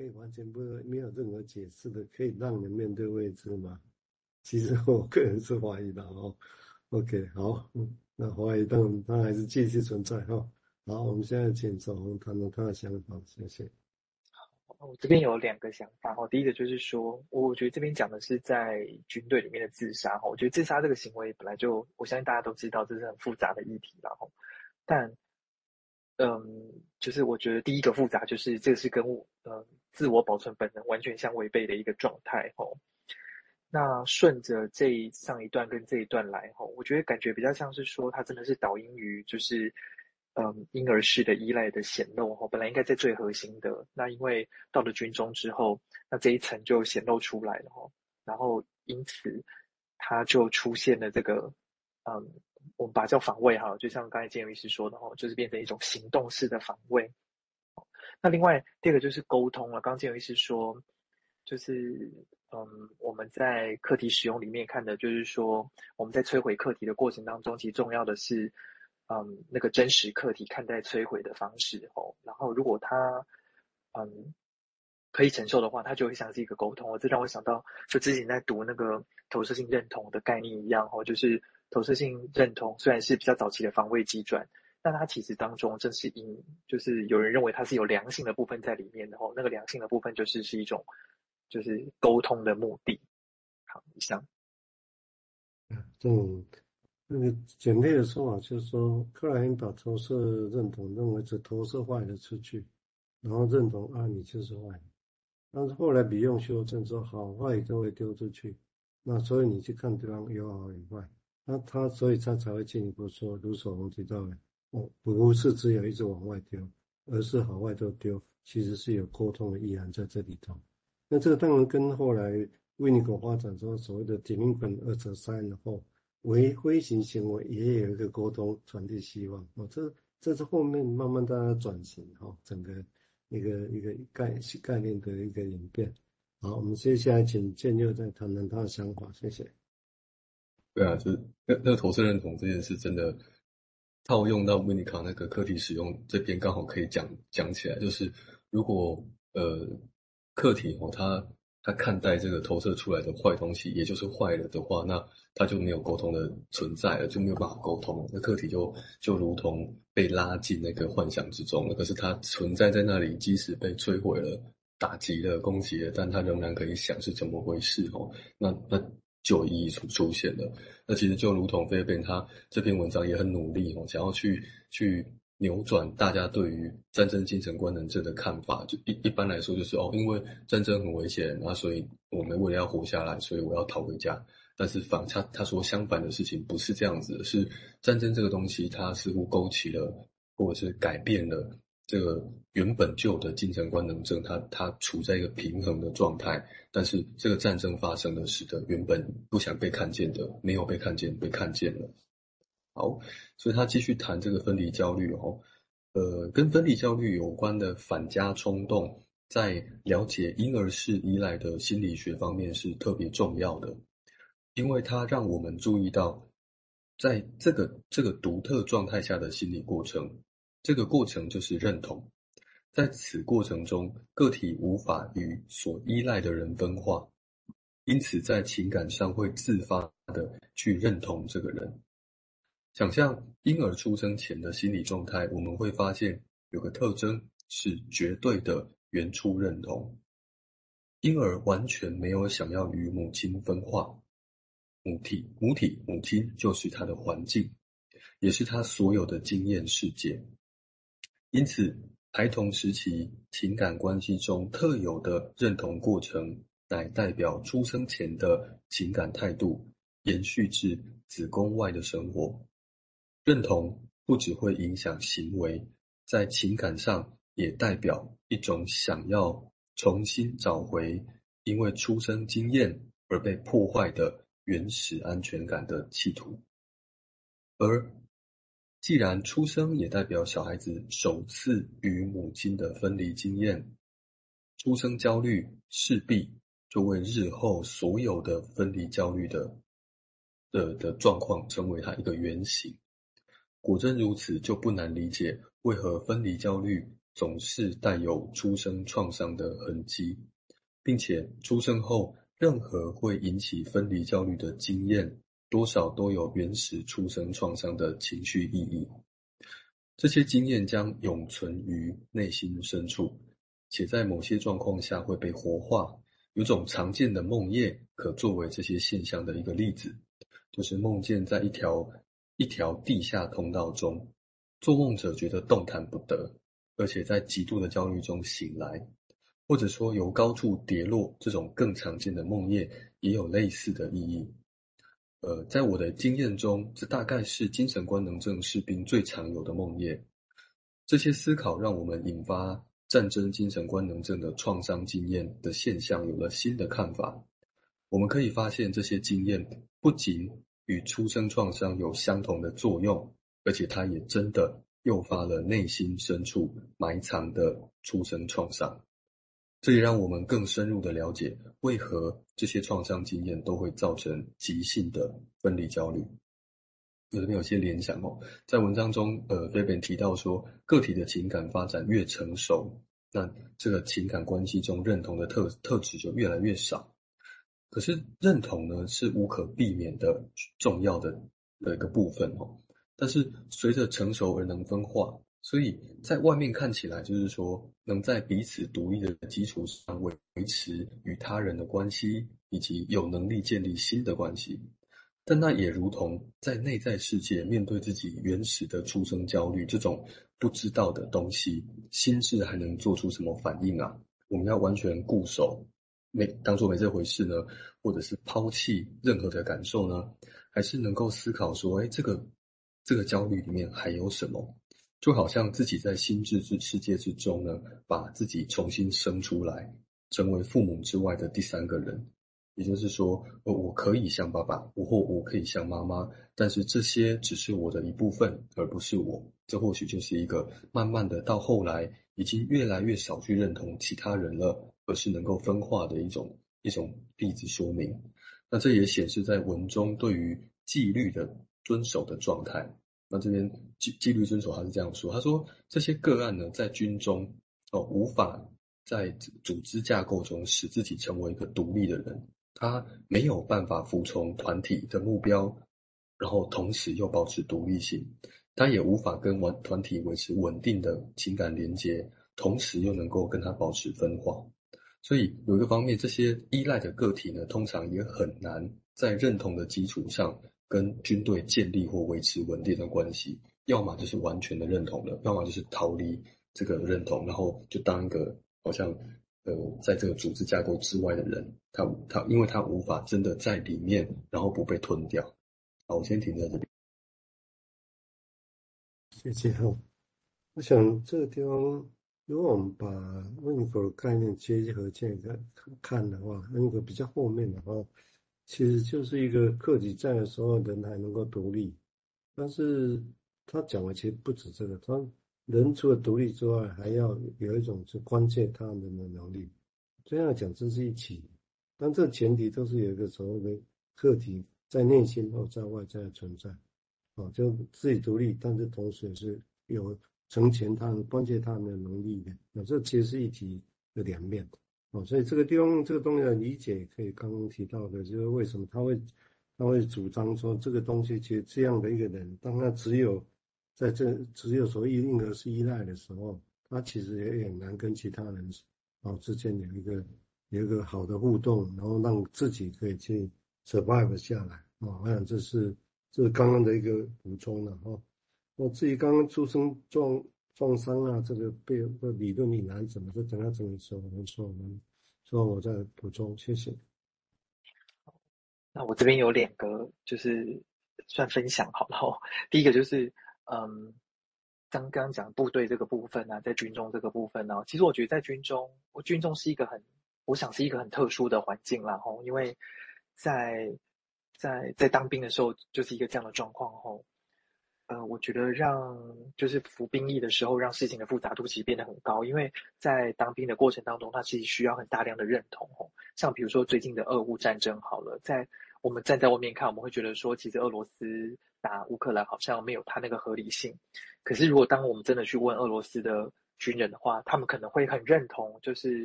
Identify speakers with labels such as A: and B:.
A: 可以完全不没有任何解释的，可以让人面对未知吗？其实我个人是怀疑的哦。OK，好，那怀疑，但它还是继续存在哈。好，我们现在请小红谈谈他的想法，谢谢。
B: 好，我这边有两个想法哈。第一个就是说，我觉得这边讲的是在军队里面的自杀哈。我觉得自杀这个行为本来就，我相信大家都知道这是很复杂的议题了哈。但，嗯，就是我觉得第一个复杂就是这个是跟我呃自我保存本能完全相违背的一个状态哈。那顺着这上一段跟这一段来哈，我觉得感觉比较像是说，它真的是导因于就是，嗯，婴儿式的依赖的显露哈，本来应该在最核心的，那因为到了军中之后，那这一层就显露出来了哈，然后因此它就出现了这个，嗯，我们把它叫防卫哈，就像刚才建伟医师说的哈，就是变成一种行动式的防卫。那另外第二个就是沟通了，刚刚建佑医师说，就是。嗯，我们在课题使用里面看的，就是说我们在摧毁课题的过程当中，其实重要的是，嗯，那个真实课题看待摧毁的方式哦。然后如果他，嗯，可以承受的话，他就会像是一个沟通。这让我想到，就之前在读那个投射性认同的概念一样哦，就是投射性认同虽然是比较早期的防卫机转，但它其实当中正是因，就是有人认为它是有良性的部分在里面的哦。那个良性的部分就是是一种。就是沟通的目的。好，以上。
A: 嗯，那个简略的说法就是说，克莱因把投射认同认为是投射坏的出去，然后认同啊，你就是坏。但是后来比用修正说，好坏都会丢出去，那所以你去看对方有好有坏，那他所以他才会进一步说，卢守宏提到的，哦，不是只有一直往外丢，而是好坏都丢，其实是有沟通的意涵在这里头。那这个当然跟后来维尼口发展出所谓的 delinquent 二者三然后为灰行行为也有一个沟通传递希望哦，这这是后面慢慢大家转型哈，整个一个一个概概念的一个演变。好，我们接下来请建佑再谈谈他的想法，谢谢。
C: 对啊，就那那个投射认同这件事真的套用到维尼卡那个课题使用这边刚好可以讲讲起来，就是如果呃。课题哦，他他看待这个投射出来的坏东西，也就是坏了的话，那他就没有沟通的存在了，就没有办法沟通。那课题就就如同被拉进那个幻想之中了。可是它存在在那里，即使被摧毁了、打击了、攻击了，但它仍然可以想是怎么回事哦。那那就意义出出现了。那其实就如同菲菲他这篇文章也很努力哦，想要去去。扭转大家对于战争精神官能症的看法，就一一般来说就是哦，因为战争很危险，那所以我们为了要活下来，所以我要逃回家。但是反他他说相反的事情不是这样子的，是战争这个东西，它似乎勾起了或者是改变了这个原本就的精神官能症，它它处在一个平衡的状态。但是这个战争发生了，使得原本不想被看见的没有被看见，被看见了。好，所以他继续谈这个分离焦虑哦，呃，跟分离焦虑有关的反家冲动，在了解婴儿式依赖的心理学方面是特别重要的，因为它让我们注意到，在这个这个独特状态下的心理过程，这个过程就是认同，在此过程中，个体无法与所依赖的人分化，因此在情感上会自发的去认同这个人。想象婴儿出生前的心理状态，我们会发现有个特征是绝对的原初认同。婴儿完全没有想要与母亲分化，母体、母体、母亲就是他的环境，也是他所有的经验世界。因此，孩童时期情感关系中特有的认同过程，乃代表出生前的情感态度，延续至子宫外的生活。认同不只会影响行为，在情感上也代表一种想要重新找回因为出生经验而被破坏的原始安全感的企图。而既然出生也代表小孩子首次与母亲的分离经验，出生焦虑势必就为日后所有的分离焦虑的的的状况成为它一个原型。果真如此，就不难理解为何分离焦虑总是带有出生创伤的痕迹，并且出生后任何会引起分离焦虑的经验，多少都有原始出生创伤的情绪意义。这些经验将永存于内心深处，且在某些状况下会被活化。有种常见的梦魇可作为这些现象的一个例子，就是梦见在一条一条地下通道中，做梦者觉得动弹不得，而且在极度的焦虑中醒来，或者说由高处跌落，这种更常见的梦魇也有类似的意义。呃，在我的经验中，这大概是精神官能症士兵最常有的梦魇。这些思考让我们引发战争精神官能症的创伤经验的现象有了新的看法。我们可以发现，这些经验不仅与出生创伤有相同的作用，而且它也真的诱发了内心深处埋藏的出生创伤。这也让我们更深入的了解，为何这些创伤经验都会造成急性的分离焦虑。有这边有些联想哦，在文章中，呃，菲本提到说，个体的情感发展越成熟，那这个情感关系中认同的特特质就越来越少。可是认同呢，是无可避免的重要的的一个部分哦。但是随着成熟而能分化。所以在外面看起来，就是说能在彼此独立的基础上维维持与他人的关系，以及有能力建立新的关系。但那也如同在内在世界面对自己原始的出生焦虑这种不知道的东西，心智还能做出什么反应啊？我们要完全固守，没当做没这回事呢？或者是抛弃任何的感受呢？还是能够思考说，哎，这个这个焦虑里面还有什么？就好像自己在心智之世界之中呢，把自己重新生出来，成为父母之外的第三个人。也就是说，呃我可以像爸爸，或我可以像妈妈，但是这些只是我的一部分，而不是我。这或许就是一个慢慢的到后来，已经越来越少去认同其他人了，而是能够分化的一种一种例子说明。那这也显示在文中对于纪律的遵守的状态。那这边纪纪律遵守，他是这样说：他说这些个案呢，在军中哦，无法在组织架构中使自己成为一个独立的人，他没有办法服从团体的目标，然后同时又保持独立性，他也无法跟完团体维持稳定的情感连接，同时又能够跟他保持分化。所以有一个方面，这些依赖的个体呢，通常也很难在认同的基础上。跟军队建立或维持稳定的关系，要么就是完全的认同了，要么就是逃离这个认同，然后就当一个好像呃，在这个组织架构之外的人，他他因为他无法真的在里面，然后不被吞掉。好，我先停在这里。
A: 谢谢哈。我想这个地方，如果我们把温尼弗的概念结合这个看的话，那个比较后面的话。其实就是一个客体在的时候，人还能够独立，但是他讲的其实不止这个，他人除了独立之外，还要有一种是关切他人的能力。这样讲，这是一起，但这前提都是有一个所谓的客体在内心或在外在的存在，啊，就自己独立，但是同时也是有成全他人、关切他人的能力的。那这其实是一体的两面。哦，所以这个地方这个东西的理解，可以刚刚提到的，就是为什么他会他会主张说这个东西，其实这样的一个人，当他只有在这只有所谓婴儿是依赖的时候，他其实也很难跟其他人哦之间有一个有一个好的互动，然后让自己可以去 survive 下来。哦，我想这是这是刚刚的一个补充了哈。我自己刚刚出生状。创伤啊，这个背的理论你难怎么说？等下怎么说？我们说，我们说，我再补充，谢谢。
B: 那我这边有两个，就是算分享好了。哦第一个就是，嗯，刚刚讲部队这个部分啊，在军中这个部分呢、其实我觉得在军中，我军中是一个很，我想是一个很特殊的环境啦，吼，因为在在在当兵的时候，就是一个这样的状况，吼。呃，我觉得让就是服兵役的时候，让事情的复杂度其实变得很高，因为在当兵的过程当中，它其实需要很大量的认同。像比如说最近的俄乌战争，好了，在我们站在外面看，我们会觉得说，其实俄罗斯打乌克兰好像没有它那个合理性。可是如果当我们真的去问俄罗斯的军人的话，他们可能会很认同，就是